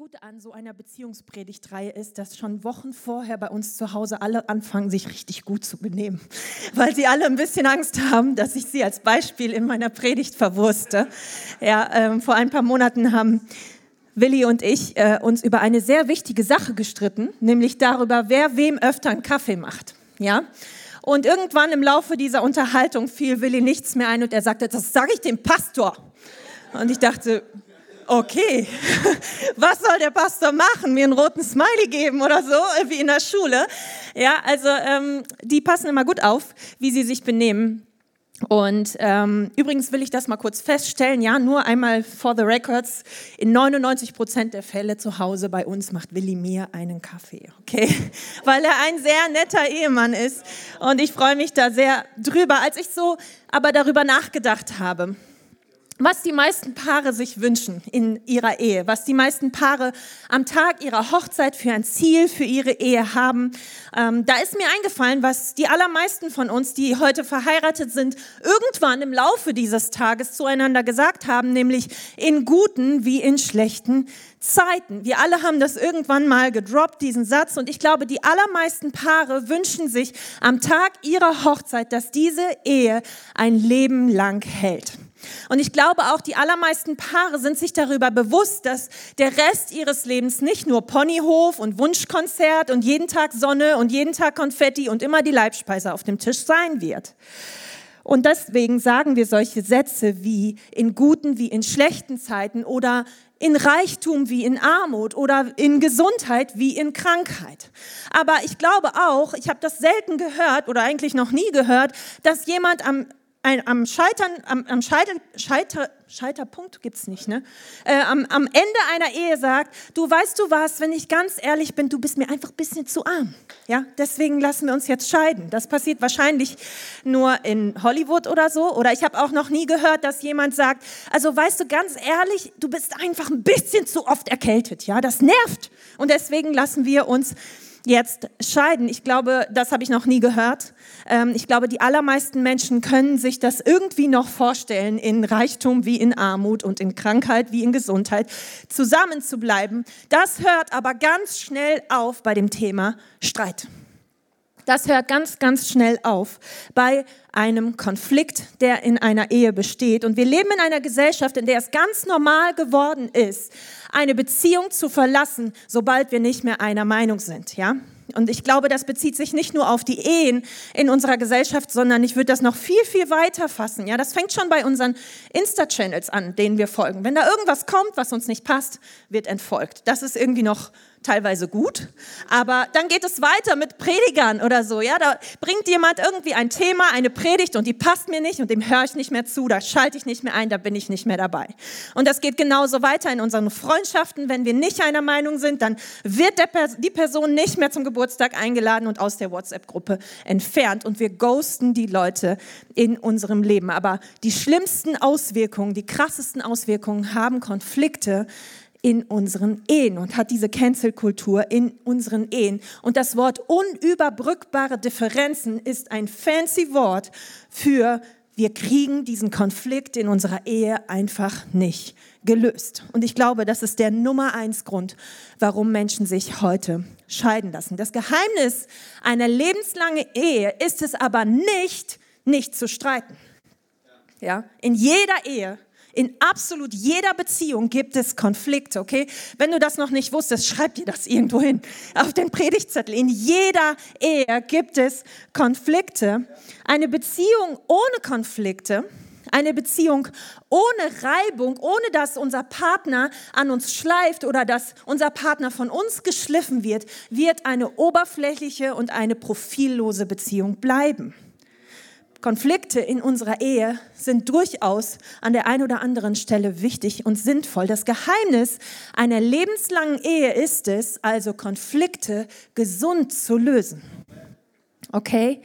Gute an so einer Beziehungspredigtreihe ist, dass schon Wochen vorher bei uns zu Hause alle anfangen, sich richtig gut zu benehmen, weil sie alle ein bisschen Angst haben, dass ich sie als Beispiel in meiner Predigt verwurste. Ja, ähm, vor ein paar Monaten haben Willi und ich äh, uns über eine sehr wichtige Sache gestritten, nämlich darüber, wer wem öfter einen Kaffee macht. Ja. Und irgendwann im Laufe dieser Unterhaltung fiel Willi nichts mehr ein und er sagte, das sage ich dem Pastor. Und ich dachte, okay, was soll der Pastor machen? Mir einen roten Smiley geben oder so, wie in der Schule? Ja, also ähm, die passen immer gut auf, wie sie sich benehmen. Und ähm, übrigens will ich das mal kurz feststellen, ja, nur einmal for the records, in 99 Prozent der Fälle zu Hause bei uns macht Willi mir einen Kaffee, okay? Weil er ein sehr netter Ehemann ist und ich freue mich da sehr drüber. Als ich so aber darüber nachgedacht habe, was die meisten Paare sich wünschen in ihrer Ehe, was die meisten Paare am Tag ihrer Hochzeit für ein Ziel für ihre Ehe haben. Ähm, da ist mir eingefallen, was die allermeisten von uns, die heute verheiratet sind, irgendwann im Laufe dieses Tages zueinander gesagt haben, nämlich in guten wie in schlechten Zeiten. Wir alle haben das irgendwann mal gedroppt, diesen Satz. Und ich glaube, die allermeisten Paare wünschen sich am Tag ihrer Hochzeit, dass diese Ehe ein Leben lang hält. Und ich glaube auch, die allermeisten Paare sind sich darüber bewusst, dass der Rest ihres Lebens nicht nur Ponyhof und Wunschkonzert und jeden Tag Sonne und jeden Tag Konfetti und immer die Leibspeise auf dem Tisch sein wird. Und deswegen sagen wir solche Sätze wie in guten wie in schlechten Zeiten oder in Reichtum wie in Armut oder in Gesundheit wie in Krankheit. Aber ich glaube auch, ich habe das selten gehört oder eigentlich noch nie gehört, dass jemand am ein, am Scheitern, am, am Scheiter, Scheiter, Scheiterpunkt gibt's nicht, ne? Äh, am, am Ende einer Ehe sagt, du weißt du was, wenn ich ganz ehrlich bin, du bist mir einfach ein bisschen zu arm. Ja, deswegen lassen wir uns jetzt scheiden. Das passiert wahrscheinlich nur in Hollywood oder so. Oder ich habe auch noch nie gehört, dass jemand sagt, also weißt du ganz ehrlich, du bist einfach ein bisschen zu oft erkältet. Ja, das nervt. Und deswegen lassen wir uns jetzt scheiden. Ich glaube, das habe ich noch nie gehört. Ähm, ich glaube, die allermeisten Menschen können sich das irgendwie noch vorstellen, in Reichtum wie in Armut und in Krankheit wie in Gesundheit zusammen zu bleiben. Das hört aber ganz schnell auf bei dem Thema Streit. Das hört ganz, ganz schnell auf bei einem Konflikt, der in einer Ehe besteht. Und wir leben in einer Gesellschaft, in der es ganz normal geworden ist, eine Beziehung zu verlassen, sobald wir nicht mehr einer Meinung sind, ja? Und ich glaube, das bezieht sich nicht nur auf die Ehen in unserer Gesellschaft, sondern ich würde das noch viel, viel weiter fassen. Ja, das fängt schon bei unseren Insta-Channels an, denen wir folgen. Wenn da irgendwas kommt, was uns nicht passt, wird entfolgt. Das ist irgendwie noch teilweise gut, aber dann geht es weiter mit Predigern oder so. Ja, da bringt jemand irgendwie ein Thema, eine Predigt und die passt mir nicht und dem höre ich nicht mehr zu, da schalte ich nicht mehr ein, da bin ich nicht mehr dabei. Und das geht genauso weiter in unseren Freundschaften. Wenn wir nicht einer Meinung sind, dann wird die Person nicht mehr zum Geburtstag eingeladen und aus der WhatsApp-Gruppe entfernt und wir ghosten die Leute in unserem Leben. Aber die schlimmsten Auswirkungen, die krassesten Auswirkungen haben Konflikte, in unseren Ehen und hat diese Cancel-Kultur in unseren Ehen. Und das Wort unüberbrückbare Differenzen ist ein fancy Wort für wir kriegen diesen Konflikt in unserer Ehe einfach nicht gelöst. Und ich glaube, das ist der Nummer eins Grund, warum Menschen sich heute scheiden lassen. Das Geheimnis einer lebenslangen Ehe ist es aber nicht, nicht zu streiten. Ja, in jeder Ehe in absolut jeder Beziehung gibt es Konflikte, okay? Wenn du das noch nicht wusstest, schreib dir das irgendwo hin auf den Predigtzettel. In jeder Ehe gibt es Konflikte. Eine Beziehung ohne Konflikte, eine Beziehung ohne Reibung, ohne dass unser Partner an uns schleift oder dass unser Partner von uns geschliffen wird, wird eine oberflächliche und eine profillose Beziehung bleiben. Konflikte in unserer Ehe sind durchaus an der einen oder anderen Stelle wichtig und sinnvoll. Das Geheimnis einer lebenslangen Ehe ist es, also Konflikte gesund zu lösen. Okay?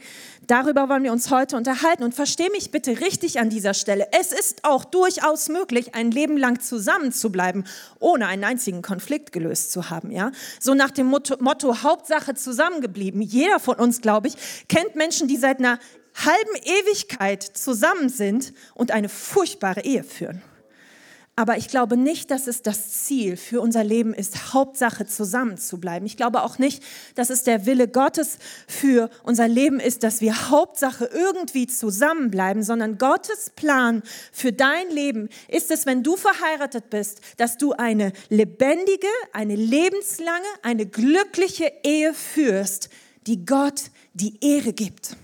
Darüber wollen wir uns heute unterhalten und verstehe mich bitte richtig an dieser Stelle. Es ist auch durchaus möglich, ein Leben lang zusammen zu bleiben, ohne einen einzigen Konflikt gelöst zu haben, ja? So nach dem Motto, Motto Hauptsache zusammengeblieben. Jeder von uns, glaube ich, kennt Menschen, die seit einer halben Ewigkeit zusammen sind und eine furchtbare Ehe führen. Aber ich glaube nicht, dass es das Ziel für unser Leben ist, Hauptsache zusammen zu bleiben. Ich glaube auch nicht, dass es der Wille Gottes für unser Leben ist, dass wir Hauptsache irgendwie zusammenbleiben, sondern Gottes Plan für dein Leben ist es, wenn du verheiratet bist, dass du eine lebendige, eine lebenslange, eine glückliche Ehe führst, die Gott die Ehre gibt.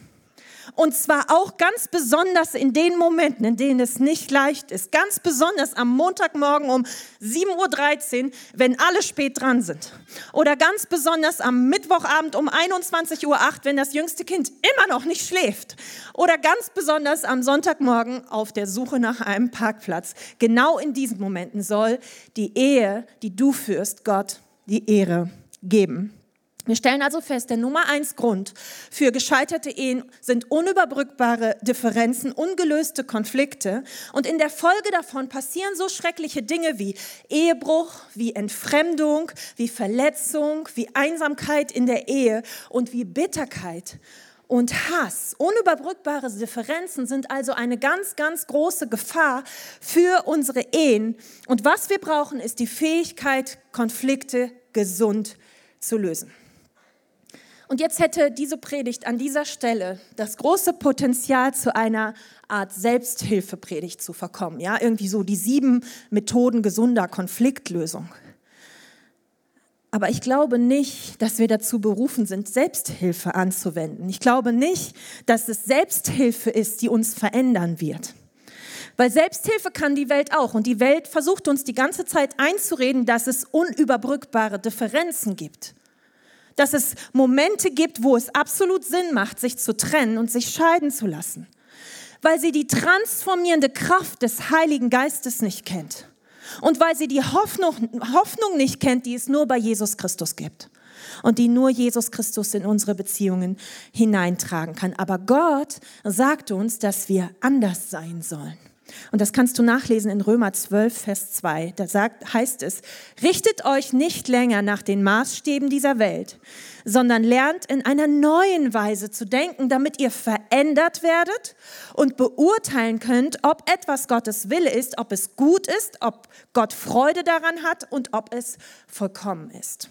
Und zwar auch ganz besonders in den Momenten, in denen es nicht leicht ist. Ganz besonders am Montagmorgen um 7.13 Uhr, wenn alle spät dran sind. Oder ganz besonders am Mittwochabend um 21.08 Uhr, wenn das jüngste Kind immer noch nicht schläft. Oder ganz besonders am Sonntagmorgen auf der Suche nach einem Parkplatz. Genau in diesen Momenten soll die Ehe, die du führst, Gott die Ehre geben. Wir stellen also fest, der Nummer eins Grund für gescheiterte Ehen sind unüberbrückbare Differenzen, ungelöste Konflikte. Und in der Folge davon passieren so schreckliche Dinge wie Ehebruch, wie Entfremdung, wie Verletzung, wie Einsamkeit in der Ehe und wie Bitterkeit und Hass. Unüberbrückbare Differenzen sind also eine ganz, ganz große Gefahr für unsere Ehen. Und was wir brauchen, ist die Fähigkeit, Konflikte gesund zu lösen. Und jetzt hätte diese Predigt an dieser Stelle das große Potenzial zu einer Art Selbsthilfepredigt zu verkommen. Ja, irgendwie so die sieben Methoden gesunder Konfliktlösung. Aber ich glaube nicht, dass wir dazu berufen sind, Selbsthilfe anzuwenden. Ich glaube nicht, dass es Selbsthilfe ist, die uns verändern wird. Weil Selbsthilfe kann die Welt auch. Und die Welt versucht uns die ganze Zeit einzureden, dass es unüberbrückbare Differenzen gibt dass es Momente gibt, wo es absolut Sinn macht, sich zu trennen und sich scheiden zu lassen, weil sie die transformierende Kraft des Heiligen Geistes nicht kennt und weil sie die Hoffnung, Hoffnung nicht kennt, die es nur bei Jesus Christus gibt und die nur Jesus Christus in unsere Beziehungen hineintragen kann. Aber Gott sagt uns, dass wir anders sein sollen. Und das kannst du nachlesen in Römer 12, Vers 2. Da sagt, heißt es, richtet euch nicht länger nach den Maßstäben dieser Welt, sondern lernt in einer neuen Weise zu denken, damit ihr verändert werdet und beurteilen könnt, ob etwas Gottes Wille ist, ob es gut ist, ob Gott Freude daran hat und ob es vollkommen ist.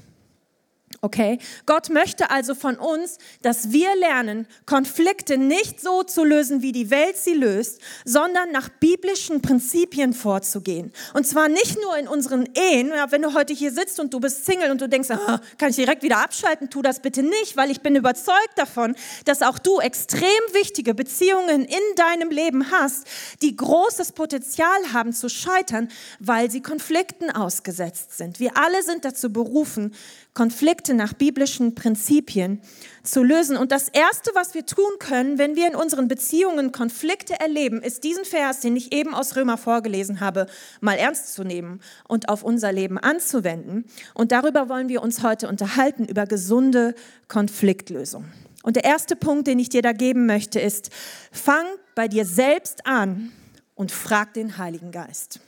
Okay? Gott möchte also von uns, dass wir lernen, Konflikte nicht so zu lösen, wie die Welt sie löst, sondern nach biblischen Prinzipien vorzugehen. Und zwar nicht nur in unseren Ehen. Wenn du heute hier sitzt und du bist Single und du denkst, ah, kann ich direkt wieder abschalten, tu das bitte nicht, weil ich bin überzeugt davon, dass auch du extrem wichtige Beziehungen in deinem Leben hast, die großes Potenzial haben zu scheitern, weil sie Konflikten ausgesetzt sind. Wir alle sind dazu berufen, Konflikte nach biblischen Prinzipien zu lösen. Und das Erste, was wir tun können, wenn wir in unseren Beziehungen Konflikte erleben, ist diesen Vers, den ich eben aus Römer vorgelesen habe, mal ernst zu nehmen und auf unser Leben anzuwenden. Und darüber wollen wir uns heute unterhalten, über gesunde Konfliktlösung. Und der erste Punkt, den ich dir da geben möchte, ist, fang bei dir selbst an und frag den Heiligen Geist.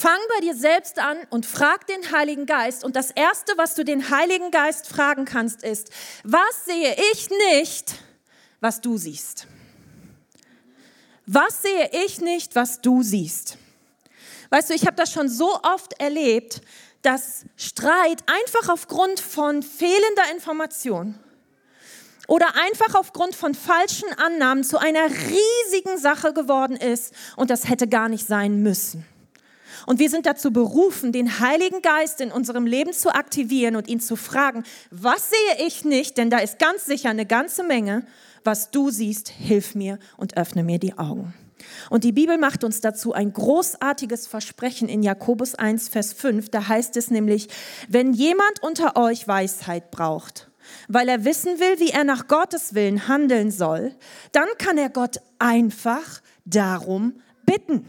Fang bei dir selbst an und frag den Heiligen Geist. Und das Erste, was du den Heiligen Geist fragen kannst, ist, was sehe ich nicht, was du siehst? Was sehe ich nicht, was du siehst? Weißt du, ich habe das schon so oft erlebt, dass Streit einfach aufgrund von fehlender Information oder einfach aufgrund von falschen Annahmen zu einer riesigen Sache geworden ist und das hätte gar nicht sein müssen. Und wir sind dazu berufen, den Heiligen Geist in unserem Leben zu aktivieren und ihn zu fragen, was sehe ich nicht, denn da ist ganz sicher eine ganze Menge, was du siehst, hilf mir und öffne mir die Augen. Und die Bibel macht uns dazu ein großartiges Versprechen in Jakobus 1, Vers 5. Da heißt es nämlich, wenn jemand unter euch Weisheit braucht, weil er wissen will, wie er nach Gottes Willen handeln soll, dann kann er Gott einfach darum bitten.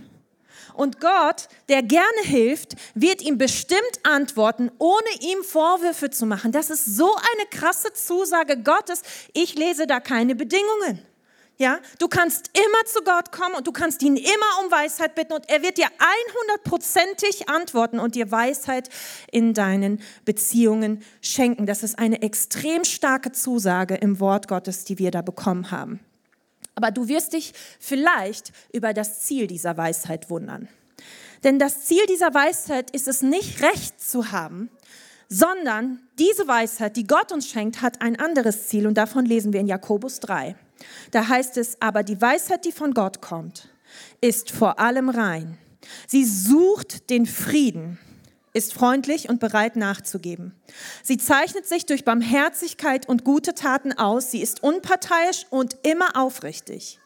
Und Gott, der gerne hilft, wird ihm bestimmt antworten, ohne ihm Vorwürfe zu machen. Das ist so eine krasse Zusage Gottes. Ich lese da keine Bedingungen. Ja, du kannst immer zu Gott kommen und du kannst ihn immer um Weisheit bitten und er wird dir 100%ig antworten und dir Weisheit in deinen Beziehungen schenken. Das ist eine extrem starke Zusage im Wort Gottes, die wir da bekommen haben. Aber du wirst dich vielleicht über das Ziel dieser Weisheit wundern. Denn das Ziel dieser Weisheit ist es nicht, Recht zu haben, sondern diese Weisheit, die Gott uns schenkt, hat ein anderes Ziel und davon lesen wir in Jakobus 3. Da heißt es, aber die Weisheit, die von Gott kommt, ist vor allem rein. Sie sucht den Frieden, ist freundlich und bereit nachzugeben. Sie zeichnet sich durch Barmherzigkeit und gute Taten aus. Sie ist unparteiisch und immer aufrichtig.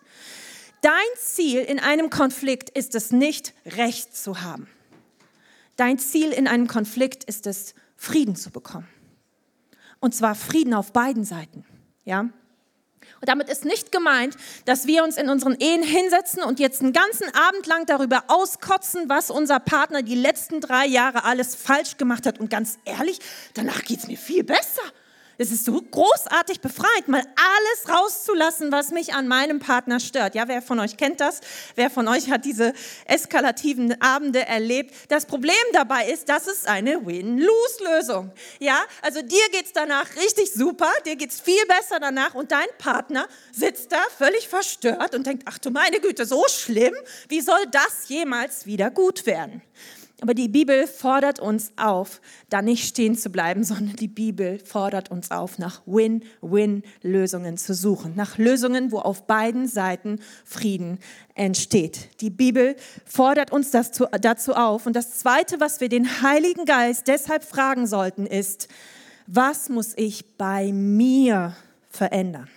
Dein Ziel in einem Konflikt ist es nicht, Recht zu haben. Dein Ziel in einem Konflikt ist es, Frieden zu bekommen. Und zwar Frieden auf beiden Seiten. Ja? Und damit ist nicht gemeint, dass wir uns in unseren Ehen hinsetzen und jetzt einen ganzen Abend lang darüber auskotzen, was unser Partner die letzten drei Jahre alles falsch gemacht hat. Und ganz ehrlich, danach geht es mir viel besser. Es ist so großartig befreit, mal alles rauszulassen, was mich an meinem Partner stört. Ja, wer von euch kennt das? Wer von euch hat diese eskalativen Abende erlebt? Das Problem dabei ist, das ist eine Win-Lose-Lösung. Ja, also dir geht's danach richtig super, dir geht's viel besser danach und dein Partner sitzt da völlig verstört und denkt, ach du meine Güte, so schlimm? Wie soll das jemals wieder gut werden? Aber die Bibel fordert uns auf, da nicht stehen zu bleiben, sondern die Bibel fordert uns auf, nach Win-Win-Lösungen zu suchen, nach Lösungen, wo auf beiden Seiten Frieden entsteht. Die Bibel fordert uns zu, dazu auf. Und das Zweite, was wir den Heiligen Geist deshalb fragen sollten, ist, was muss ich bei mir verändern?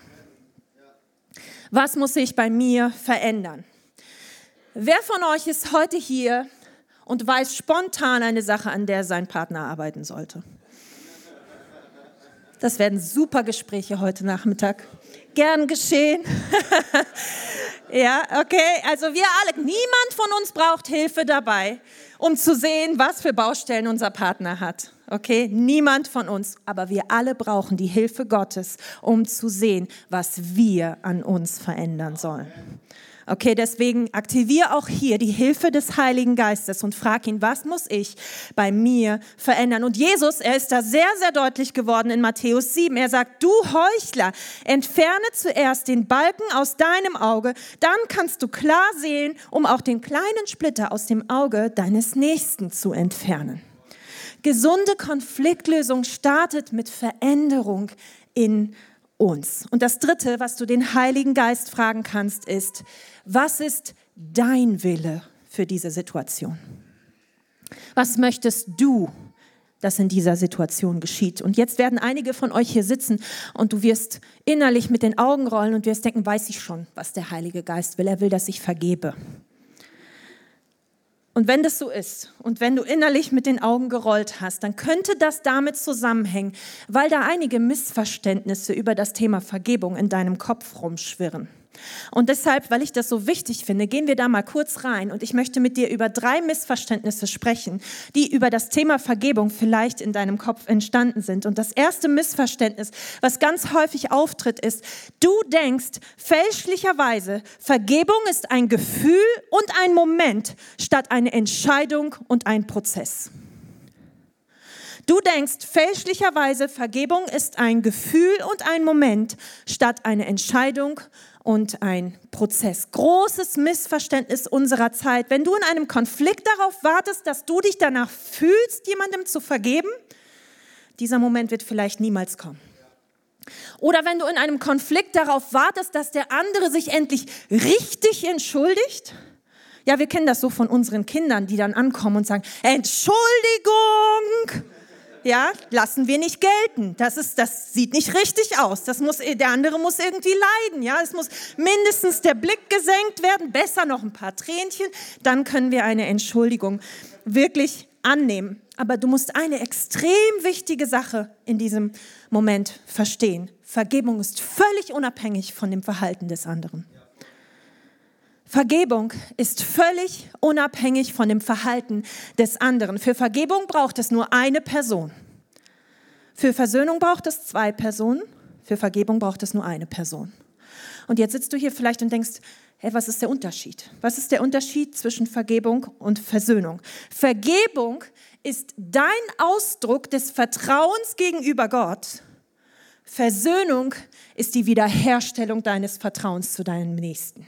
Was muss ich bei mir verändern? Wer von euch ist heute hier und weiß spontan eine Sache, an der sein Partner arbeiten sollte. Das werden super Gespräche heute Nachmittag. Gern geschehen. ja, okay. Also wir alle, niemand von uns braucht Hilfe dabei, um zu sehen, was für Baustellen unser Partner hat. Okay, niemand von uns, aber wir alle brauchen die Hilfe Gottes, um zu sehen, was wir an uns verändern sollen. Okay, deswegen aktiviere auch hier die Hilfe des Heiligen Geistes und frag ihn, was muss ich bei mir verändern? Und Jesus, er ist da sehr, sehr deutlich geworden in Matthäus 7. Er sagt, du Heuchler, entferne zuerst den Balken aus deinem Auge, dann kannst du klar sehen, um auch den kleinen Splitter aus dem Auge deines Nächsten zu entfernen. Gesunde Konfliktlösung startet mit Veränderung in uns. Und das Dritte, was du den Heiligen Geist fragen kannst, ist, was ist dein Wille für diese Situation? Was möchtest du, dass in dieser Situation geschieht? Und jetzt werden einige von euch hier sitzen und du wirst innerlich mit den Augen rollen und wirst denken, weiß ich schon, was der Heilige Geist will. Er will, dass ich vergebe. Und wenn das so ist und wenn du innerlich mit den Augen gerollt hast, dann könnte das damit zusammenhängen, weil da einige Missverständnisse über das Thema Vergebung in deinem Kopf rumschwirren. Und deshalb, weil ich das so wichtig finde, gehen wir da mal kurz rein und ich möchte mit dir über drei Missverständnisse sprechen, die über das Thema Vergebung vielleicht in deinem Kopf entstanden sind. Und das erste Missverständnis, was ganz häufig auftritt, ist, du denkst fälschlicherweise, Vergebung ist ein Gefühl und ein Moment statt eine Entscheidung und ein Prozess. Du denkst fälschlicherweise, Vergebung ist ein Gefühl und ein Moment statt eine Entscheidung und ein Prozess. Großes Missverständnis unserer Zeit. Wenn du in einem Konflikt darauf wartest, dass du dich danach fühlst, jemandem zu vergeben, dieser Moment wird vielleicht niemals kommen. Oder wenn du in einem Konflikt darauf wartest, dass der andere sich endlich richtig entschuldigt. Ja, wir kennen das so von unseren Kindern, die dann ankommen und sagen, Entschuldigung, ja, lassen wir nicht gelten. Das ist, das sieht nicht richtig aus. Das muss, der andere muss irgendwie leiden, ja. Es muss mindestens der Blick gesenkt werden, besser noch ein paar Tränchen. Dann können wir eine Entschuldigung wirklich annehmen. Aber du musst eine extrem wichtige Sache in diesem Moment verstehen. Vergebung ist völlig unabhängig von dem Verhalten des anderen. Vergebung ist völlig unabhängig von dem Verhalten des anderen. Für Vergebung braucht es nur eine Person. Für Versöhnung braucht es zwei Personen. Für Vergebung braucht es nur eine Person. Und jetzt sitzt du hier vielleicht und denkst, hey, was ist der Unterschied? Was ist der Unterschied zwischen Vergebung und Versöhnung? Vergebung ist dein Ausdruck des Vertrauens gegenüber Gott. Versöhnung ist die Wiederherstellung deines Vertrauens zu deinem Nächsten.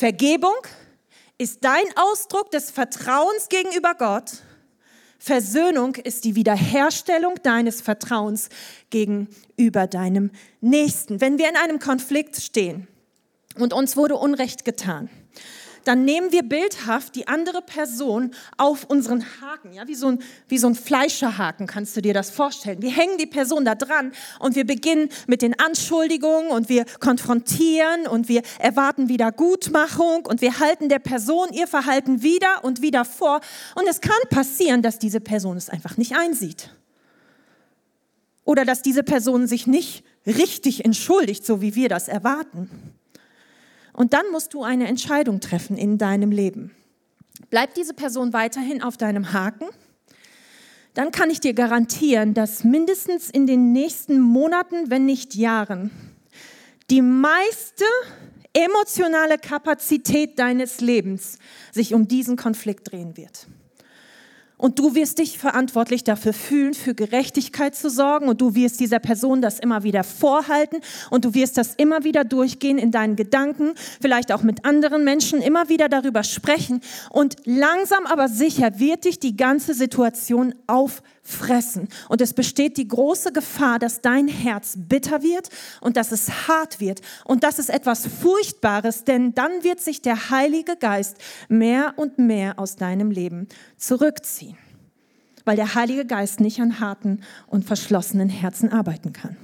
Vergebung ist dein Ausdruck des Vertrauens gegenüber Gott. Versöhnung ist die Wiederherstellung deines Vertrauens gegenüber deinem Nächsten. Wenn wir in einem Konflikt stehen und uns wurde Unrecht getan, dann nehmen wir bildhaft die andere Person auf unseren Haken, ja, wie so ein, wie so ein Fleischerhaken, kannst du dir das vorstellen. Wir hängen die Person da dran und wir beginnen mit den Anschuldigungen und wir konfrontieren und wir erwarten wieder Gutmachung und wir halten der Person ihr Verhalten wieder und wieder vor. Und es kann passieren, dass diese Person es einfach nicht einsieht. Oder dass diese Person sich nicht richtig entschuldigt, so wie wir das erwarten. Und dann musst du eine Entscheidung treffen in deinem Leben. Bleibt diese Person weiterhin auf deinem Haken? Dann kann ich dir garantieren, dass mindestens in den nächsten Monaten, wenn nicht Jahren, die meiste emotionale Kapazität deines Lebens sich um diesen Konflikt drehen wird. Und du wirst dich verantwortlich dafür fühlen, für Gerechtigkeit zu sorgen. Und du wirst dieser Person das immer wieder vorhalten. Und du wirst das immer wieder durchgehen in deinen Gedanken, vielleicht auch mit anderen Menschen, immer wieder darüber sprechen. Und langsam aber sicher wird dich die ganze Situation auffressen. Und es besteht die große Gefahr, dass dein Herz bitter wird und dass es hart wird. Und das ist etwas Furchtbares, denn dann wird sich der Heilige Geist mehr und mehr aus deinem Leben zurückziehen weil der Heilige Geist nicht an harten und verschlossenen Herzen arbeiten kann.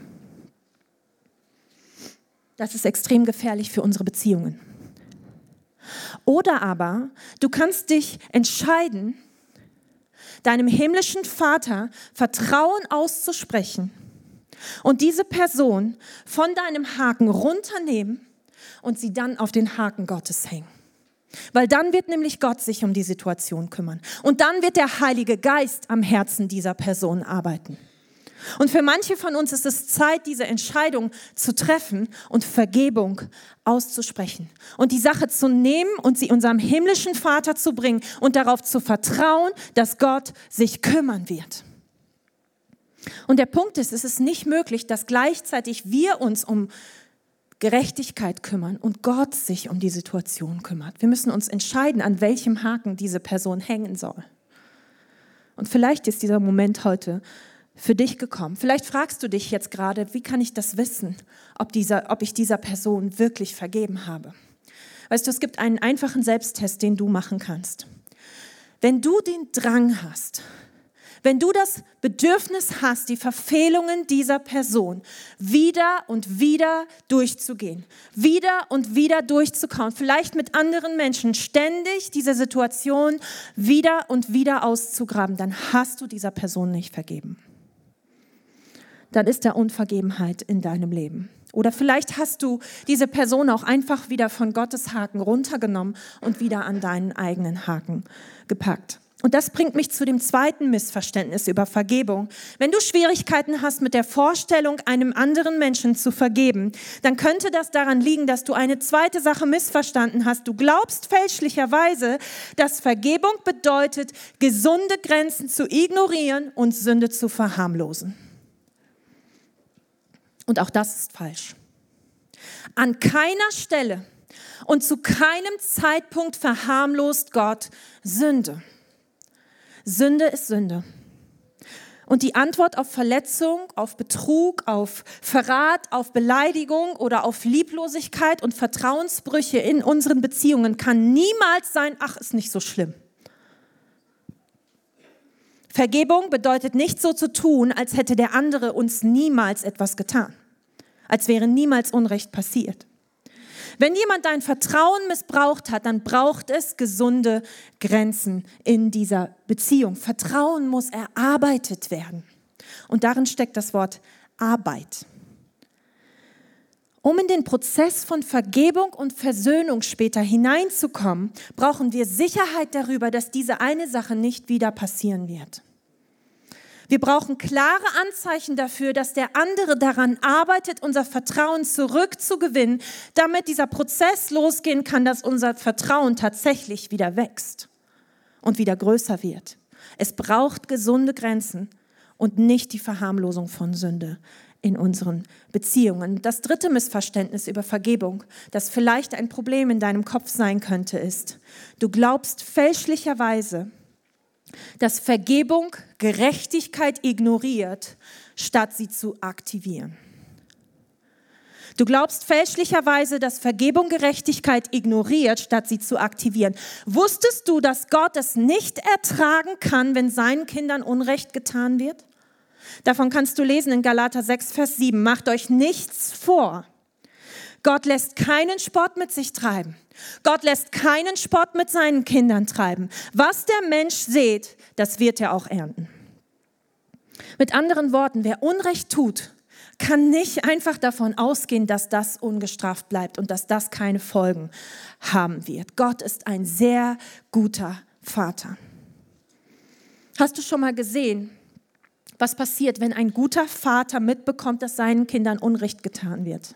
Das ist extrem gefährlich für unsere Beziehungen. Oder aber du kannst dich entscheiden, deinem himmlischen Vater Vertrauen auszusprechen und diese Person von deinem Haken runternehmen und sie dann auf den Haken Gottes hängen. Weil dann wird nämlich Gott sich um die Situation kümmern. Und dann wird der Heilige Geist am Herzen dieser Person arbeiten. Und für manche von uns ist es Zeit, diese Entscheidung zu treffen und Vergebung auszusprechen. Und die Sache zu nehmen und sie unserem himmlischen Vater zu bringen und darauf zu vertrauen, dass Gott sich kümmern wird. Und der Punkt ist, es ist nicht möglich, dass gleichzeitig wir uns um Gerechtigkeit kümmern und Gott sich um die Situation kümmert. Wir müssen uns entscheiden, an welchem Haken diese Person hängen soll. Und vielleicht ist dieser Moment heute für dich gekommen. Vielleicht fragst du dich jetzt gerade, wie kann ich das wissen, ob, dieser, ob ich dieser Person wirklich vergeben habe? Weißt du, es gibt einen einfachen Selbsttest, den du machen kannst. Wenn du den Drang hast, wenn du das Bedürfnis hast, die Verfehlungen dieser Person wieder und wieder durchzugehen, wieder und wieder durchzukauen, vielleicht mit anderen Menschen ständig diese Situation wieder und wieder auszugraben, dann hast du dieser Person nicht vergeben. Dann ist da Unvergebenheit in deinem Leben. Oder vielleicht hast du diese Person auch einfach wieder von Gottes Haken runtergenommen und wieder an deinen eigenen Haken gepackt. Und das bringt mich zu dem zweiten Missverständnis über Vergebung. Wenn du Schwierigkeiten hast mit der Vorstellung, einem anderen Menschen zu vergeben, dann könnte das daran liegen, dass du eine zweite Sache missverstanden hast. Du glaubst fälschlicherweise, dass Vergebung bedeutet, gesunde Grenzen zu ignorieren und Sünde zu verharmlosen. Und auch das ist falsch. An keiner Stelle und zu keinem Zeitpunkt verharmlost Gott Sünde. Sünde ist Sünde. Und die Antwort auf Verletzung, auf Betrug, auf Verrat, auf Beleidigung oder auf Lieblosigkeit und Vertrauensbrüche in unseren Beziehungen kann niemals sein, ach, ist nicht so schlimm. Vergebung bedeutet nicht so zu tun, als hätte der andere uns niemals etwas getan, als wäre niemals Unrecht passiert. Wenn jemand dein Vertrauen missbraucht hat, dann braucht es gesunde Grenzen in dieser Beziehung. Vertrauen muss erarbeitet werden. Und darin steckt das Wort Arbeit. Um in den Prozess von Vergebung und Versöhnung später hineinzukommen, brauchen wir Sicherheit darüber, dass diese eine Sache nicht wieder passieren wird. Wir brauchen klare Anzeichen dafür, dass der andere daran arbeitet, unser Vertrauen zurückzugewinnen, damit dieser Prozess losgehen kann, dass unser Vertrauen tatsächlich wieder wächst und wieder größer wird. Es braucht gesunde Grenzen und nicht die Verharmlosung von Sünde in unseren Beziehungen. Das dritte Missverständnis über Vergebung, das vielleicht ein Problem in deinem Kopf sein könnte, ist, du glaubst fälschlicherweise, dass Vergebung Gerechtigkeit ignoriert, statt sie zu aktivieren. Du glaubst fälschlicherweise, dass Vergebung Gerechtigkeit ignoriert, statt sie zu aktivieren. Wusstest du, dass Gott es nicht ertragen kann, wenn seinen Kindern Unrecht getan wird? Davon kannst du lesen in Galater 6, Vers 7. Macht euch nichts vor. Gott lässt keinen Sport mit sich treiben. Gott lässt keinen Sport mit seinen Kindern treiben. Was der Mensch sät, das wird er auch ernten. Mit anderen Worten, wer Unrecht tut, kann nicht einfach davon ausgehen, dass das ungestraft bleibt und dass das keine Folgen haben wird. Gott ist ein sehr guter Vater. Hast du schon mal gesehen, was passiert, wenn ein guter Vater mitbekommt, dass seinen Kindern Unrecht getan wird?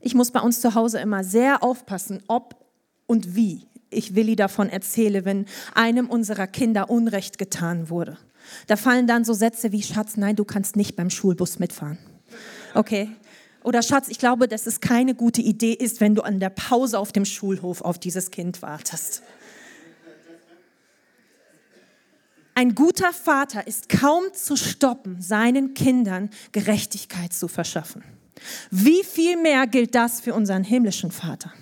Ich muss bei uns zu Hause immer sehr aufpassen, ob und wie ich Willi davon erzähle, wenn einem unserer Kinder Unrecht getan wurde. Da fallen dann so Sätze wie, Schatz, nein, du kannst nicht beim Schulbus mitfahren. Okay? Oder Schatz, ich glaube, dass es keine gute Idee ist, wenn du an der Pause auf dem Schulhof auf dieses Kind wartest. Ein guter Vater ist kaum zu stoppen, seinen Kindern Gerechtigkeit zu verschaffen. Wie viel mehr gilt das für unseren himmlischen Vater?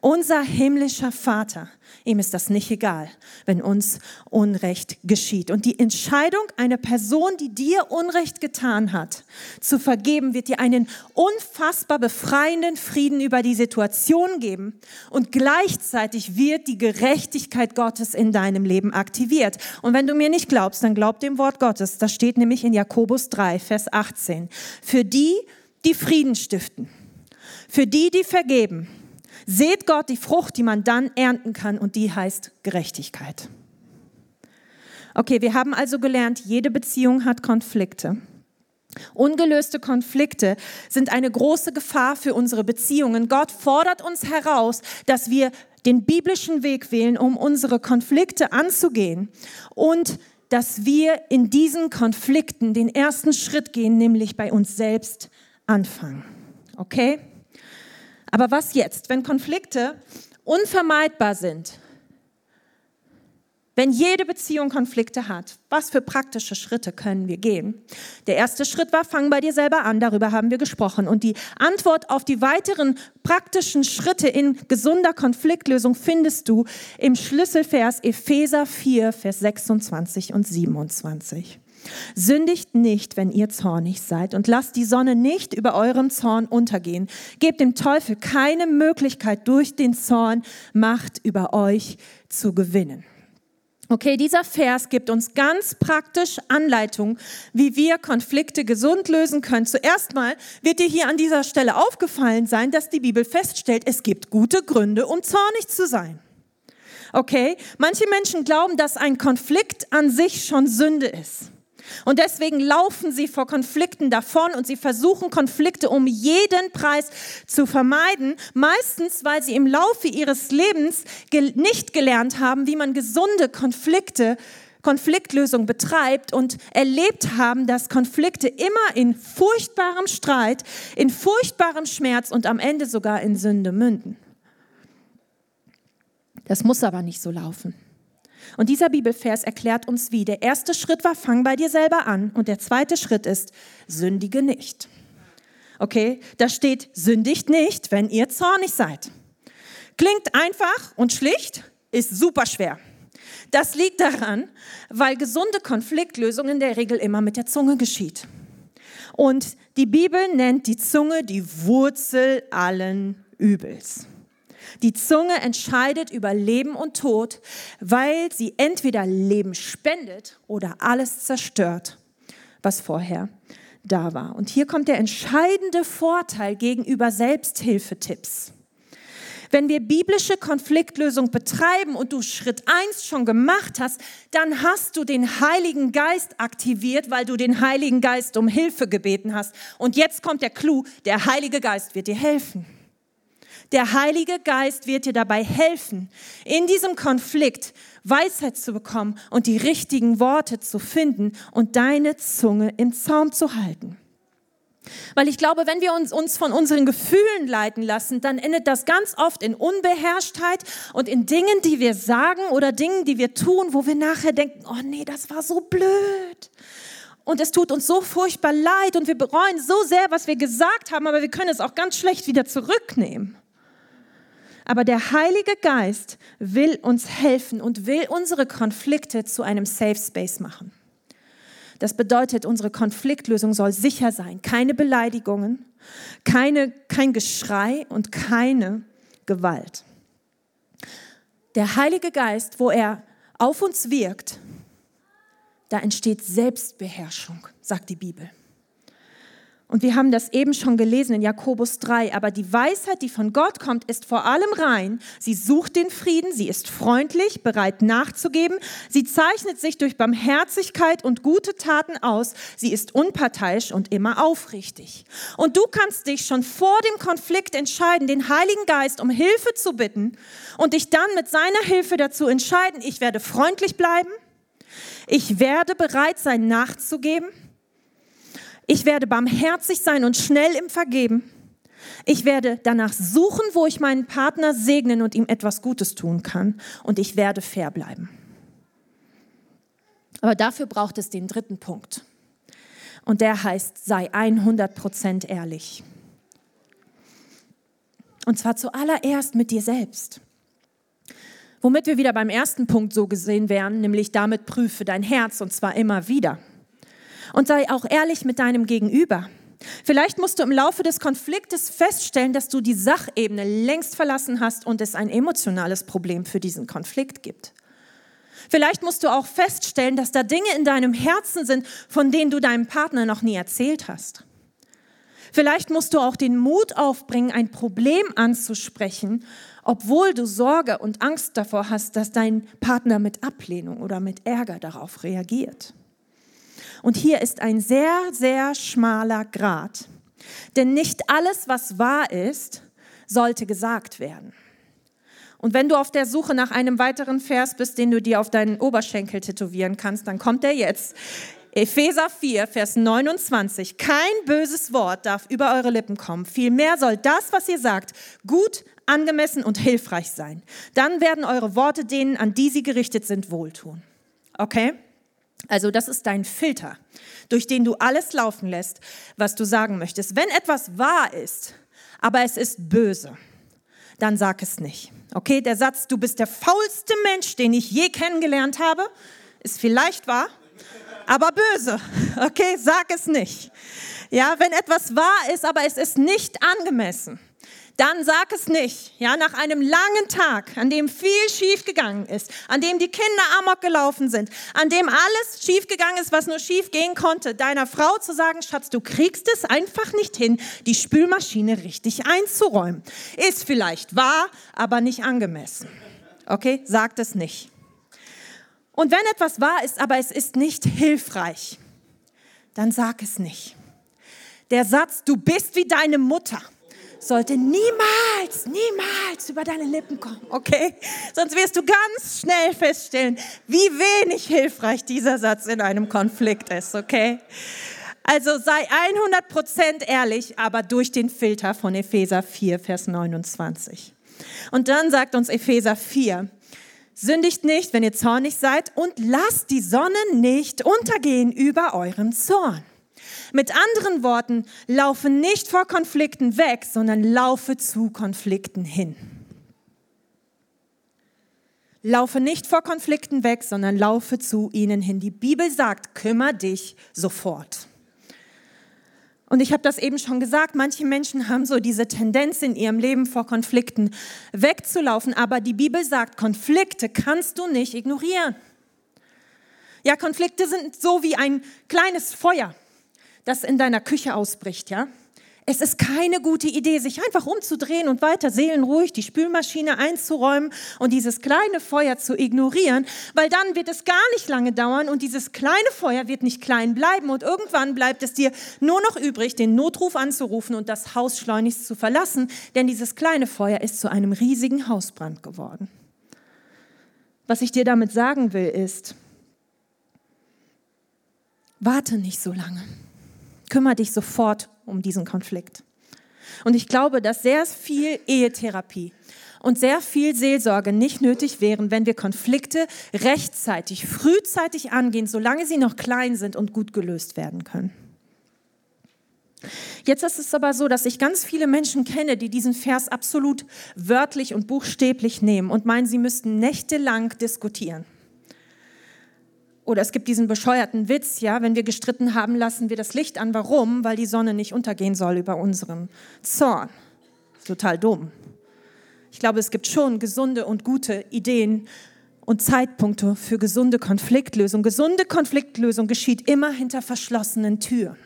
Unser himmlischer Vater, ihm ist das nicht egal, wenn uns Unrecht geschieht. Und die Entscheidung einer Person, die dir Unrecht getan hat, zu vergeben, wird dir einen unfassbar befreienden Frieden über die Situation geben. Und gleichzeitig wird die Gerechtigkeit Gottes in deinem Leben aktiviert. Und wenn du mir nicht glaubst, dann glaub dem Wort Gottes. Das steht nämlich in Jakobus 3, Vers 18. Für die, die Frieden stiften, für die, die vergeben, Seht Gott die Frucht, die man dann ernten kann und die heißt Gerechtigkeit. Okay, wir haben also gelernt, jede Beziehung hat Konflikte. Ungelöste Konflikte sind eine große Gefahr für unsere Beziehungen. Gott fordert uns heraus, dass wir den biblischen Weg wählen, um unsere Konflikte anzugehen und dass wir in diesen Konflikten den ersten Schritt gehen, nämlich bei uns selbst anfangen. Okay? Aber was jetzt, wenn Konflikte unvermeidbar sind? Wenn jede Beziehung Konflikte hat, was für praktische Schritte können wir gehen? Der erste Schritt war, fang bei dir selber an, darüber haben wir gesprochen. Und die Antwort auf die weiteren praktischen Schritte in gesunder Konfliktlösung findest du im Schlüsselvers Epheser 4, Vers 26 und 27. Sündigt nicht, wenn ihr zornig seid und lasst die Sonne nicht über eurem Zorn untergehen. Gebt dem Teufel keine Möglichkeit, durch den Zorn Macht über euch zu gewinnen. Okay, dieser Vers gibt uns ganz praktisch Anleitung, wie wir Konflikte gesund lösen können. Zuerst mal wird dir hier an dieser Stelle aufgefallen sein, dass die Bibel feststellt, es gibt gute Gründe, um zornig zu sein. Okay, manche Menschen glauben, dass ein Konflikt an sich schon Sünde ist. Und deswegen laufen sie vor Konflikten davon und sie versuchen Konflikte um jeden Preis zu vermeiden. Meistens, weil sie im Laufe ihres Lebens nicht gelernt haben, wie man gesunde Konflikte Konfliktlösung betreibt und erlebt haben, dass Konflikte immer in furchtbarem Streit, in furchtbarem Schmerz und am Ende sogar in Sünde münden. Das muss aber nicht so laufen. Und dieser Bibelvers erklärt uns wie. Der erste Schritt war, fang bei dir selber an. Und der zweite Schritt ist, sündige nicht. Okay, da steht, sündigt nicht, wenn ihr zornig seid. Klingt einfach und schlicht, ist super schwer. Das liegt daran, weil gesunde Konfliktlösung in der Regel immer mit der Zunge geschieht. Und die Bibel nennt die Zunge die Wurzel allen Übels. Die Zunge entscheidet über Leben und Tod, weil sie entweder Leben spendet oder alles zerstört, was vorher da war. Und hier kommt der entscheidende Vorteil gegenüber Selbsthilfetipps. Wenn wir biblische Konfliktlösung betreiben und du Schritt eins schon gemacht hast, dann hast du den Heiligen Geist aktiviert, weil du den Heiligen Geist um Hilfe gebeten hast. Und jetzt kommt der Clou, der Heilige Geist wird dir helfen. Der Heilige Geist wird dir dabei helfen, in diesem Konflikt Weisheit zu bekommen und die richtigen Worte zu finden und deine Zunge im Zaum zu halten. Weil ich glaube, wenn wir uns, uns von unseren Gefühlen leiten lassen, dann endet das ganz oft in Unbeherrschtheit und in Dingen, die wir sagen oder Dingen, die wir tun, wo wir nachher denken, oh nee, das war so blöd. Und es tut uns so furchtbar leid und wir bereuen so sehr, was wir gesagt haben, aber wir können es auch ganz schlecht wieder zurücknehmen. Aber der Heilige Geist will uns helfen und will unsere Konflikte zu einem Safe Space machen. Das bedeutet, unsere Konfliktlösung soll sicher sein. Keine Beleidigungen, keine, kein Geschrei und keine Gewalt. Der Heilige Geist, wo er auf uns wirkt, da entsteht Selbstbeherrschung, sagt die Bibel. Und wir haben das eben schon gelesen in Jakobus 3. Aber die Weisheit, die von Gott kommt, ist vor allem rein. Sie sucht den Frieden, sie ist freundlich, bereit nachzugeben. Sie zeichnet sich durch Barmherzigkeit und gute Taten aus. Sie ist unparteiisch und immer aufrichtig. Und du kannst dich schon vor dem Konflikt entscheiden, den Heiligen Geist um Hilfe zu bitten und dich dann mit seiner Hilfe dazu entscheiden, ich werde freundlich bleiben. Ich werde bereit sein, nachzugeben. Ich werde barmherzig sein und schnell im Vergeben. Ich werde danach suchen, wo ich meinen Partner segnen und ihm etwas Gutes tun kann. Und ich werde fair bleiben. Aber dafür braucht es den dritten Punkt. Und der heißt, sei 100% ehrlich. Und zwar zuallererst mit dir selbst. Womit wir wieder beim ersten Punkt so gesehen wären, nämlich damit prüfe dein Herz und zwar immer wieder. Und sei auch ehrlich mit deinem Gegenüber. Vielleicht musst du im Laufe des Konfliktes feststellen, dass du die Sachebene längst verlassen hast und es ein emotionales Problem für diesen Konflikt gibt. Vielleicht musst du auch feststellen, dass da Dinge in deinem Herzen sind, von denen du deinem Partner noch nie erzählt hast. Vielleicht musst du auch den Mut aufbringen, ein Problem anzusprechen, obwohl du Sorge und Angst davor hast, dass dein Partner mit Ablehnung oder mit Ärger darauf reagiert. Und hier ist ein sehr, sehr schmaler Grat. Denn nicht alles, was wahr ist, sollte gesagt werden. Und wenn du auf der Suche nach einem weiteren Vers bist, den du dir auf deinen Oberschenkel tätowieren kannst, dann kommt er jetzt. Epheser 4, Vers 29. Kein böses Wort darf über eure Lippen kommen. Vielmehr soll das, was ihr sagt, gut, angemessen und hilfreich sein. Dann werden eure Worte denen, an die sie gerichtet sind, wohltun. Okay? Also das ist dein Filter, durch den du alles laufen lässt, was du sagen möchtest. Wenn etwas wahr ist, aber es ist böse, dann sag es nicht. Okay, der Satz, du bist der faulste Mensch, den ich je kennengelernt habe, ist vielleicht wahr, aber böse. Okay, sag es nicht. Ja, wenn etwas wahr ist, aber es ist nicht angemessen, dann sag es nicht. Ja, nach einem langen Tag, an dem viel schief gegangen ist, an dem die Kinder amok gelaufen sind, an dem alles schief gegangen ist, was nur schief gehen konnte, deiner Frau zu sagen, Schatz, du kriegst es einfach nicht hin, die Spülmaschine richtig einzuräumen. Ist vielleicht wahr, aber nicht angemessen. Okay, sagt es nicht. Und wenn etwas wahr ist, aber es ist nicht hilfreich, dann sag es nicht. Der Satz, du bist wie deine Mutter sollte niemals, niemals über deine Lippen kommen, okay? Sonst wirst du ganz schnell feststellen, wie wenig hilfreich dieser Satz in einem Konflikt ist, okay? Also sei 100% ehrlich, aber durch den Filter von Epheser 4, Vers 29. Und dann sagt uns Epheser 4, sündigt nicht, wenn ihr zornig seid und lasst die Sonne nicht untergehen über euren Zorn. Mit anderen Worten, laufe nicht vor Konflikten weg, sondern laufe zu Konflikten hin. Laufe nicht vor Konflikten weg, sondern laufe zu ihnen hin. Die Bibel sagt, kümmere dich sofort. Und ich habe das eben schon gesagt, manche Menschen haben so diese Tendenz in ihrem Leben vor Konflikten wegzulaufen, aber die Bibel sagt, Konflikte kannst du nicht ignorieren. Ja, Konflikte sind so wie ein kleines Feuer. Das in deiner Küche ausbricht, ja? Es ist keine gute Idee, sich einfach umzudrehen und weiter seelenruhig die Spülmaschine einzuräumen und dieses kleine Feuer zu ignorieren, weil dann wird es gar nicht lange dauern und dieses kleine Feuer wird nicht klein bleiben und irgendwann bleibt es dir nur noch übrig, den Notruf anzurufen und das Haus schleunigst zu verlassen, denn dieses kleine Feuer ist zu einem riesigen Hausbrand geworden. Was ich dir damit sagen will, ist, warte nicht so lange. Kümmer dich sofort um diesen Konflikt. Und ich glaube, dass sehr viel Ehetherapie und sehr viel Seelsorge nicht nötig wären, wenn wir Konflikte rechtzeitig, frühzeitig angehen, solange sie noch klein sind und gut gelöst werden können. Jetzt ist es aber so, dass ich ganz viele Menschen kenne, die diesen Vers absolut wörtlich und buchstäblich nehmen und meinen, sie müssten nächtelang diskutieren. Oder es gibt diesen bescheuerten Witz, ja, wenn wir gestritten haben, lassen wir das Licht an. Warum? Weil die Sonne nicht untergehen soll über unserem Zorn. Total dumm. Ich glaube, es gibt schon gesunde und gute Ideen und Zeitpunkte für gesunde Konfliktlösung. Gesunde Konfliktlösung geschieht immer hinter verschlossenen Türen.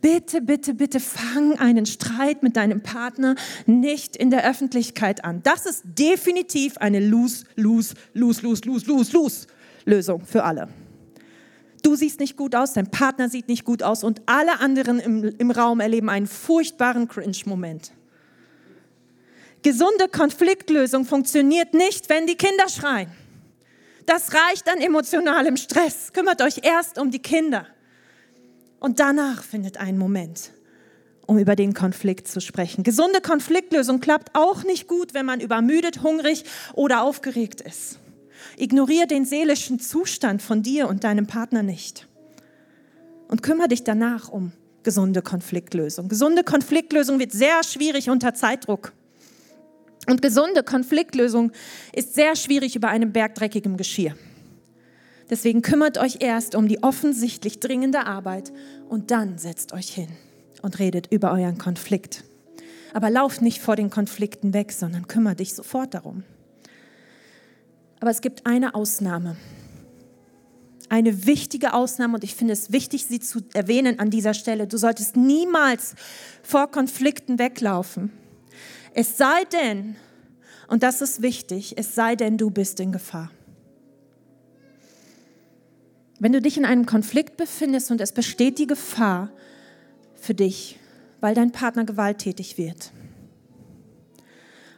Bitte, bitte, bitte fang einen Streit mit deinem Partner nicht in der Öffentlichkeit an. Das ist definitiv eine lose, lose, lose, lose, lose, lose, lose Lösung für alle. Du siehst nicht gut aus, dein Partner sieht nicht gut aus und alle anderen im, im Raum erleben einen furchtbaren Cringe-Moment. Gesunde Konfliktlösung funktioniert nicht, wenn die Kinder schreien. Das reicht an emotionalem Stress. Kümmert euch erst um die Kinder. Und danach findet ein Moment, um über den Konflikt zu sprechen. Gesunde Konfliktlösung klappt auch nicht gut, wenn man übermüdet, hungrig oder aufgeregt ist. Ignoriere den seelischen Zustand von dir und deinem Partner nicht. Und kümmere dich danach um gesunde Konfliktlösung. Gesunde Konfliktlösung wird sehr schwierig unter Zeitdruck. Und gesunde Konfliktlösung ist sehr schwierig über einem Berg dreckigem Geschirr. Deswegen kümmert euch erst um die offensichtlich dringende Arbeit und dann setzt euch hin und redet über euren Konflikt. Aber lauft nicht vor den Konflikten weg, sondern kümmert dich sofort darum. Aber es gibt eine Ausnahme. Eine wichtige Ausnahme und ich finde es wichtig, sie zu erwähnen an dieser Stelle. Du solltest niemals vor Konflikten weglaufen. Es sei denn, und das ist wichtig, es sei denn, du bist in Gefahr. Wenn du dich in einem Konflikt befindest und es besteht die Gefahr für dich, weil dein Partner gewalttätig wird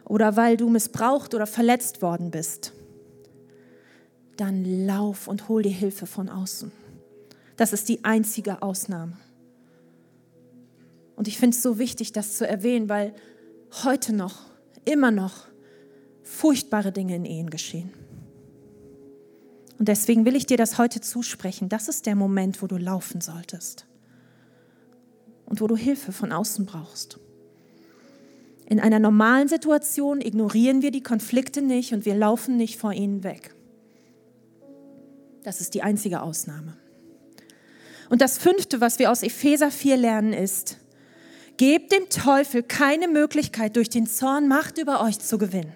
oder weil du missbraucht oder verletzt worden bist, dann lauf und hol dir Hilfe von außen. Das ist die einzige Ausnahme. Und ich finde es so wichtig, das zu erwähnen, weil heute noch, immer noch furchtbare Dinge in Ehen geschehen. Und deswegen will ich dir das heute zusprechen. Das ist der Moment, wo du laufen solltest und wo du Hilfe von außen brauchst. In einer normalen Situation ignorieren wir die Konflikte nicht und wir laufen nicht vor ihnen weg. Das ist die einzige Ausnahme. Und das fünfte, was wir aus Epheser 4 lernen, ist, gebt dem Teufel keine Möglichkeit, durch den Zorn Macht über euch zu gewinnen.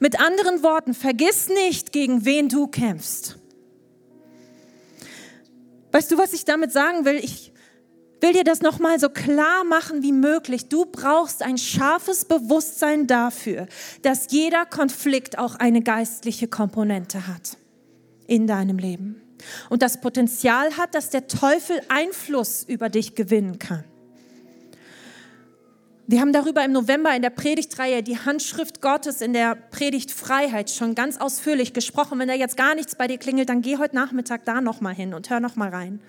Mit anderen Worten, vergiss nicht, gegen wen du kämpfst. Weißt du, was ich damit sagen will? Ich will dir das nochmal so klar machen wie möglich. Du brauchst ein scharfes Bewusstsein dafür, dass jeder Konflikt auch eine geistliche Komponente hat in deinem Leben und das Potenzial hat, dass der Teufel Einfluss über dich gewinnen kann. Wir haben darüber im November in der Predigtreihe die Handschrift Gottes in der Predigtfreiheit schon ganz ausführlich gesprochen. Wenn da jetzt gar nichts bei dir klingelt, dann geh heute Nachmittag da nochmal hin und hör nochmal rein.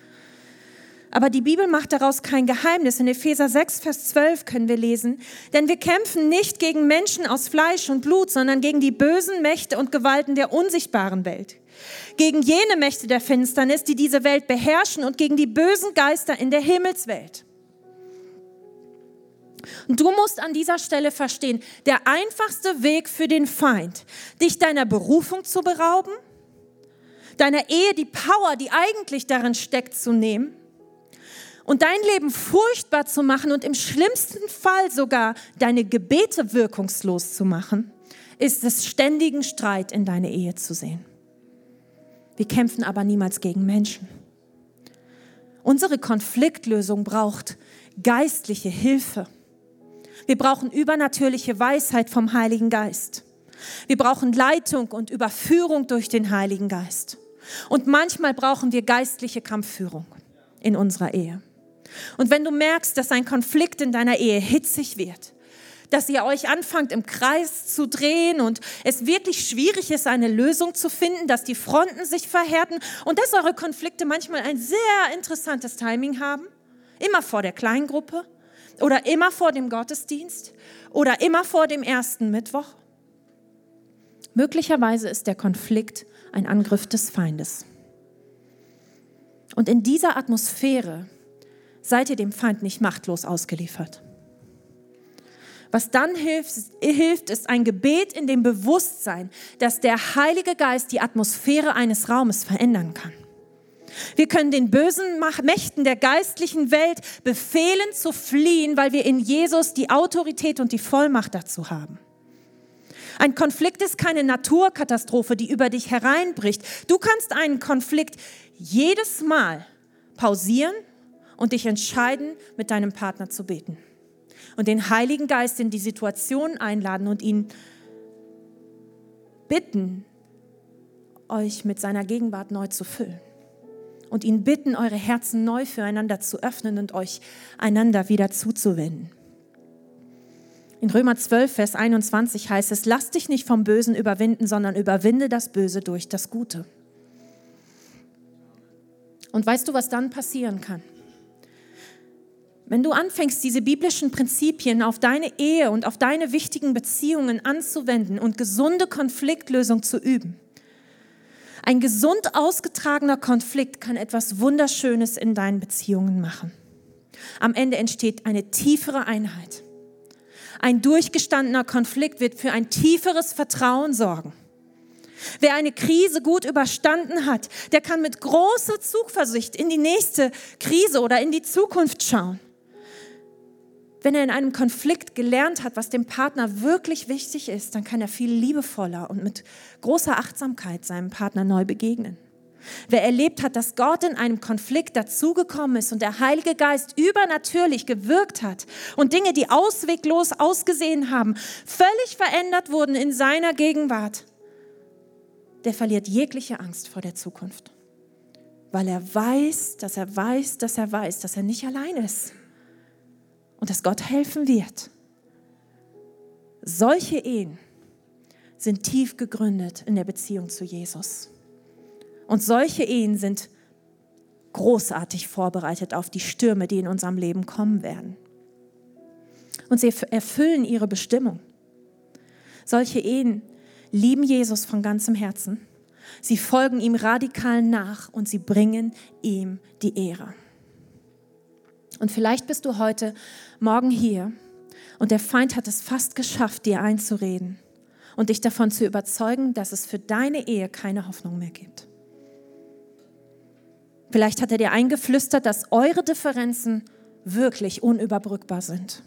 Aber die Bibel macht daraus kein Geheimnis. In Epheser 6, Vers 12 können wir lesen, denn wir kämpfen nicht gegen Menschen aus Fleisch und Blut, sondern gegen die bösen Mächte und Gewalten der unsichtbaren Welt, gegen jene Mächte der Finsternis, die diese Welt beherrschen und gegen die bösen Geister in der Himmelswelt. Und du musst an dieser Stelle verstehen, der einfachste Weg für den Feind, dich deiner Berufung zu berauben, deiner Ehe die Power, die eigentlich darin steckt, zu nehmen und dein Leben furchtbar zu machen und im schlimmsten Fall sogar deine Gebete wirkungslos zu machen, ist es ständigen Streit in deine Ehe zu sehen. Wir kämpfen aber niemals gegen Menschen. Unsere Konfliktlösung braucht geistliche Hilfe. Wir brauchen übernatürliche Weisheit vom Heiligen Geist. Wir brauchen Leitung und Überführung durch den Heiligen Geist. Und manchmal brauchen wir geistliche Kampfführung in unserer Ehe. Und wenn du merkst, dass ein Konflikt in deiner Ehe hitzig wird, dass ihr euch anfangt im Kreis zu drehen und es wirklich schwierig ist, eine Lösung zu finden, dass die Fronten sich verhärten und dass eure Konflikte manchmal ein sehr interessantes Timing haben, immer vor der Kleingruppe oder immer vor dem Gottesdienst oder immer vor dem ersten Mittwoch. Möglicherweise ist der Konflikt ein Angriff des Feindes. Und in dieser Atmosphäre seid ihr dem Feind nicht machtlos ausgeliefert. Was dann hilft, ist ein Gebet in dem Bewusstsein, dass der Heilige Geist die Atmosphäre eines Raumes verändern kann. Wir können den bösen Mächten der geistlichen Welt befehlen zu fliehen, weil wir in Jesus die Autorität und die Vollmacht dazu haben. Ein Konflikt ist keine Naturkatastrophe, die über dich hereinbricht. Du kannst einen Konflikt jedes Mal pausieren und dich entscheiden, mit deinem Partner zu beten. Und den Heiligen Geist in die Situation einladen und ihn bitten, euch mit seiner Gegenwart neu zu füllen. Und ihn bitten, eure Herzen neu füreinander zu öffnen und euch einander wieder zuzuwenden. In Römer 12, Vers 21 heißt es, lass dich nicht vom Bösen überwinden, sondern überwinde das Böse durch das Gute. Und weißt du, was dann passieren kann? Wenn du anfängst, diese biblischen Prinzipien auf deine Ehe und auf deine wichtigen Beziehungen anzuwenden und gesunde Konfliktlösung zu üben, ein gesund ausgetragener Konflikt kann etwas Wunderschönes in deinen Beziehungen machen. Am Ende entsteht eine tiefere Einheit. Ein durchgestandener Konflikt wird für ein tieferes Vertrauen sorgen. Wer eine Krise gut überstanden hat, der kann mit großer Zuversicht in die nächste Krise oder in die Zukunft schauen. Wenn er in einem Konflikt gelernt hat, was dem Partner wirklich wichtig ist, dann kann er viel liebevoller und mit großer Achtsamkeit seinem Partner neu begegnen. Wer erlebt hat, dass Gott in einem Konflikt dazugekommen ist und der Heilige Geist übernatürlich gewirkt hat und Dinge, die ausweglos ausgesehen haben, völlig verändert wurden in seiner Gegenwart, der verliert jegliche Angst vor der Zukunft. Weil er weiß, dass er weiß, dass er weiß, dass er nicht allein ist und dass Gott helfen wird. Solche Ehen sind tief gegründet in der Beziehung zu Jesus. Und solche Ehen sind großartig vorbereitet auf die Stürme, die in unserem Leben kommen werden. Und sie erfüllen ihre Bestimmung. Solche Ehen lieben Jesus von ganzem Herzen. Sie folgen ihm radikal nach und sie bringen ihm die Ehre. Und vielleicht bist du heute Morgen hier und der Feind hat es fast geschafft, dir einzureden und dich davon zu überzeugen, dass es für deine Ehe keine Hoffnung mehr gibt. Vielleicht hat er dir eingeflüstert, dass eure Differenzen wirklich unüberbrückbar sind.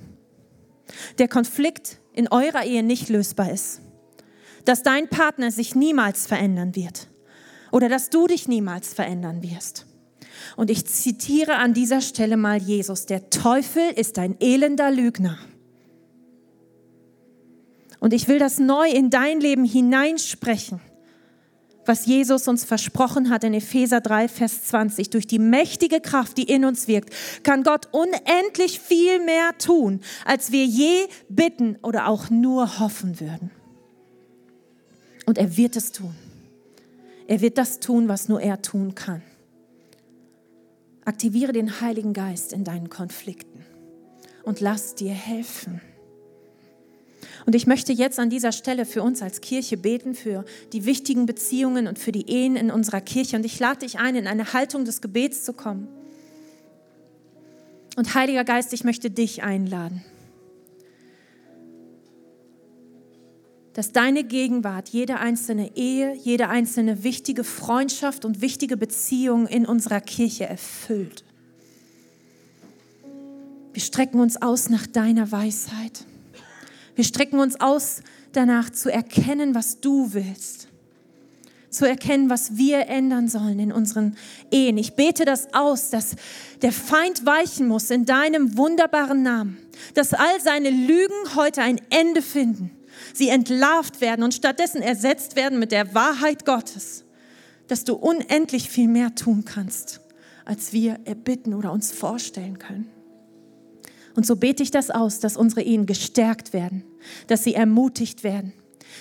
Der Konflikt in eurer Ehe nicht lösbar ist. Dass dein Partner sich niemals verändern wird. Oder dass du dich niemals verändern wirst. Und ich zitiere an dieser Stelle mal Jesus. Der Teufel ist ein elender Lügner. Und ich will das neu in dein Leben hineinsprechen was Jesus uns versprochen hat in Epheser 3, Vers 20. Durch die mächtige Kraft, die in uns wirkt, kann Gott unendlich viel mehr tun, als wir je bitten oder auch nur hoffen würden. Und er wird es tun. Er wird das tun, was nur er tun kann. Aktiviere den Heiligen Geist in deinen Konflikten und lass dir helfen. Und ich möchte jetzt an dieser Stelle für uns als Kirche beten, für die wichtigen Beziehungen und für die Ehen in unserer Kirche. Und ich lade dich ein, in eine Haltung des Gebets zu kommen. Und Heiliger Geist, ich möchte dich einladen, dass deine Gegenwart jede einzelne Ehe, jede einzelne wichtige Freundschaft und wichtige Beziehung in unserer Kirche erfüllt. Wir strecken uns aus nach deiner Weisheit. Wir strecken uns aus danach zu erkennen, was du willst. zu erkennen, was wir ändern sollen in unseren Ehen. Ich bete das aus, dass der Feind weichen muss in deinem wunderbaren Namen, dass all seine Lügen heute ein Ende finden, sie entlarvt werden und stattdessen ersetzt werden mit der Wahrheit Gottes, dass du unendlich viel mehr tun kannst, als wir erbitten oder uns vorstellen können. Und so bete ich das aus, dass unsere Ehen gestärkt werden, dass sie ermutigt werden,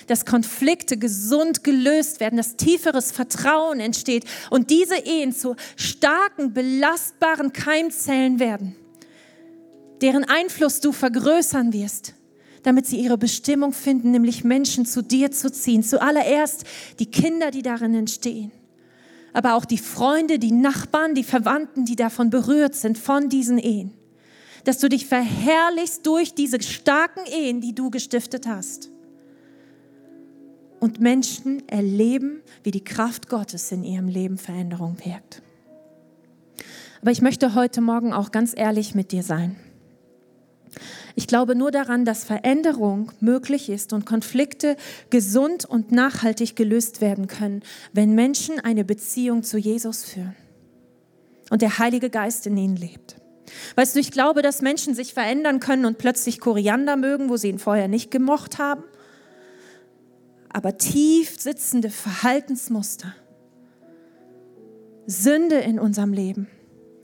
dass Konflikte gesund gelöst werden, dass tieferes Vertrauen entsteht und diese Ehen zu starken, belastbaren Keimzellen werden, deren Einfluss du vergrößern wirst, damit sie ihre Bestimmung finden, nämlich Menschen zu dir zu ziehen. Zuallererst die Kinder, die darin entstehen, aber auch die Freunde, die Nachbarn, die Verwandten, die davon berührt sind, von diesen Ehen dass du dich verherrlichst durch diese starken Ehen, die du gestiftet hast. Und Menschen erleben, wie die Kraft Gottes in ihrem Leben Veränderung wirkt. Aber ich möchte heute Morgen auch ganz ehrlich mit dir sein. Ich glaube nur daran, dass Veränderung möglich ist und Konflikte gesund und nachhaltig gelöst werden können, wenn Menschen eine Beziehung zu Jesus führen und der Heilige Geist in ihnen lebt. Weißt du, ich glaube, dass Menschen sich verändern können und plötzlich Koriander mögen, wo sie ihn vorher nicht gemocht haben. Aber tief sitzende Verhaltensmuster, Sünde in unserem Leben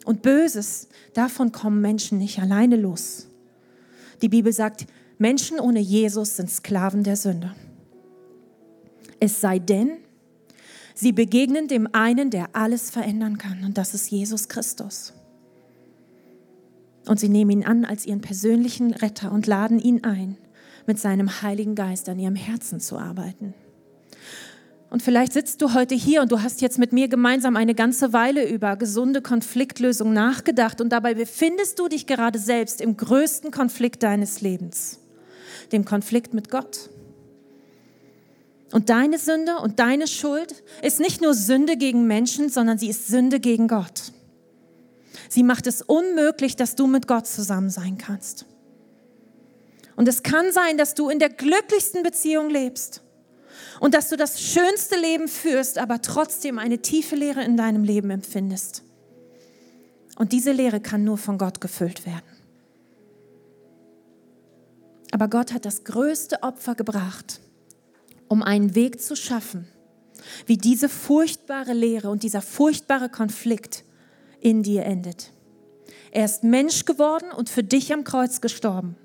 und Böses, davon kommen Menschen nicht alleine los. Die Bibel sagt, Menschen ohne Jesus sind Sklaven der Sünde. Es sei denn, sie begegnen dem einen, der alles verändern kann, und das ist Jesus Christus. Und sie nehmen ihn an als ihren persönlichen Retter und laden ihn ein, mit seinem Heiligen Geist an ihrem Herzen zu arbeiten. Und vielleicht sitzt du heute hier und du hast jetzt mit mir gemeinsam eine ganze Weile über gesunde Konfliktlösung nachgedacht und dabei befindest du dich gerade selbst im größten Konflikt deines Lebens, dem Konflikt mit Gott. Und deine Sünde und deine Schuld ist nicht nur Sünde gegen Menschen, sondern sie ist Sünde gegen Gott. Sie macht es unmöglich, dass du mit Gott zusammen sein kannst. Und es kann sein, dass du in der glücklichsten Beziehung lebst und dass du das schönste Leben führst, aber trotzdem eine tiefe Leere in deinem Leben empfindest. Und diese Leere kann nur von Gott gefüllt werden. Aber Gott hat das größte Opfer gebracht, um einen Weg zu schaffen, wie diese furchtbare Leere und dieser furchtbare Konflikt in dir endet. Er ist Mensch geworden und für dich am Kreuz gestorben,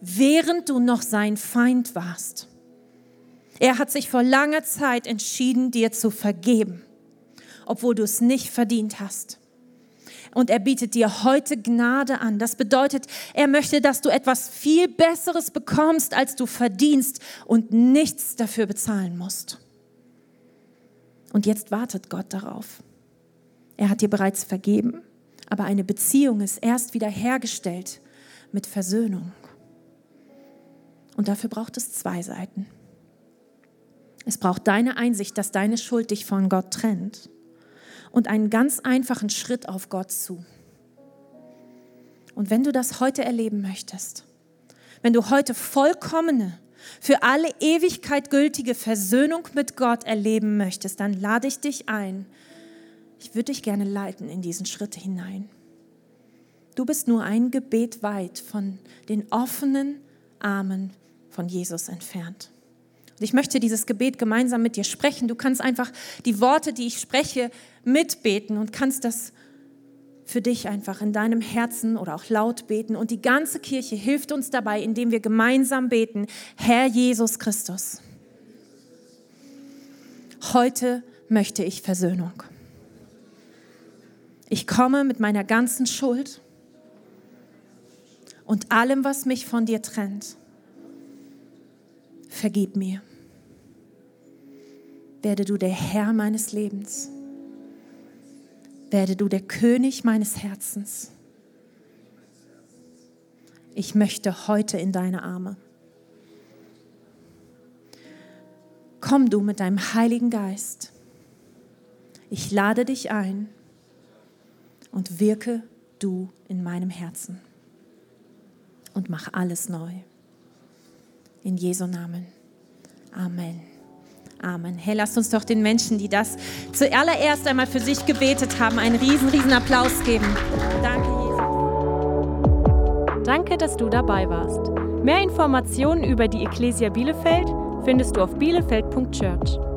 während du noch sein Feind warst. Er hat sich vor langer Zeit entschieden, dir zu vergeben, obwohl du es nicht verdient hast. Und er bietet dir heute Gnade an. Das bedeutet, er möchte, dass du etwas viel Besseres bekommst, als du verdienst und nichts dafür bezahlen musst. Und jetzt wartet Gott darauf. Er hat dir bereits vergeben, aber eine Beziehung ist erst wieder hergestellt mit Versöhnung. Und dafür braucht es zwei Seiten. Es braucht deine Einsicht, dass deine Schuld dich von Gott trennt und einen ganz einfachen Schritt auf Gott zu. Und wenn du das heute erleben möchtest, wenn du heute vollkommene, für alle Ewigkeit gültige Versöhnung mit Gott erleben möchtest, dann lade ich dich ein, ich würde dich gerne leiten in diesen Schritt hinein. Du bist nur ein Gebet weit von den offenen Armen von Jesus entfernt. Ich möchte dieses Gebet gemeinsam mit dir sprechen. Du kannst einfach die Worte, die ich spreche, mitbeten und kannst das für dich einfach in deinem Herzen oder auch laut beten. Und die ganze Kirche hilft uns dabei, indem wir gemeinsam beten, Herr Jesus Christus, heute möchte ich Versöhnung. Ich komme mit meiner ganzen Schuld und allem, was mich von dir trennt. Vergib mir. Werde du der Herr meines Lebens. Werde du der König meines Herzens. Ich möchte heute in deine Arme. Komm du mit deinem Heiligen Geist. Ich lade dich ein und wirke du in meinem Herzen und mach alles neu. In Jesu Namen. Amen. Amen. Hey, lasst uns doch den Menschen, die das zuallererst einmal für sich gebetet haben, einen riesen, riesen Applaus geben. Danke, Jesus. Danke, dass du dabei warst. Mehr Informationen über die Ecclesia Bielefeld findest du auf bielefeld.church.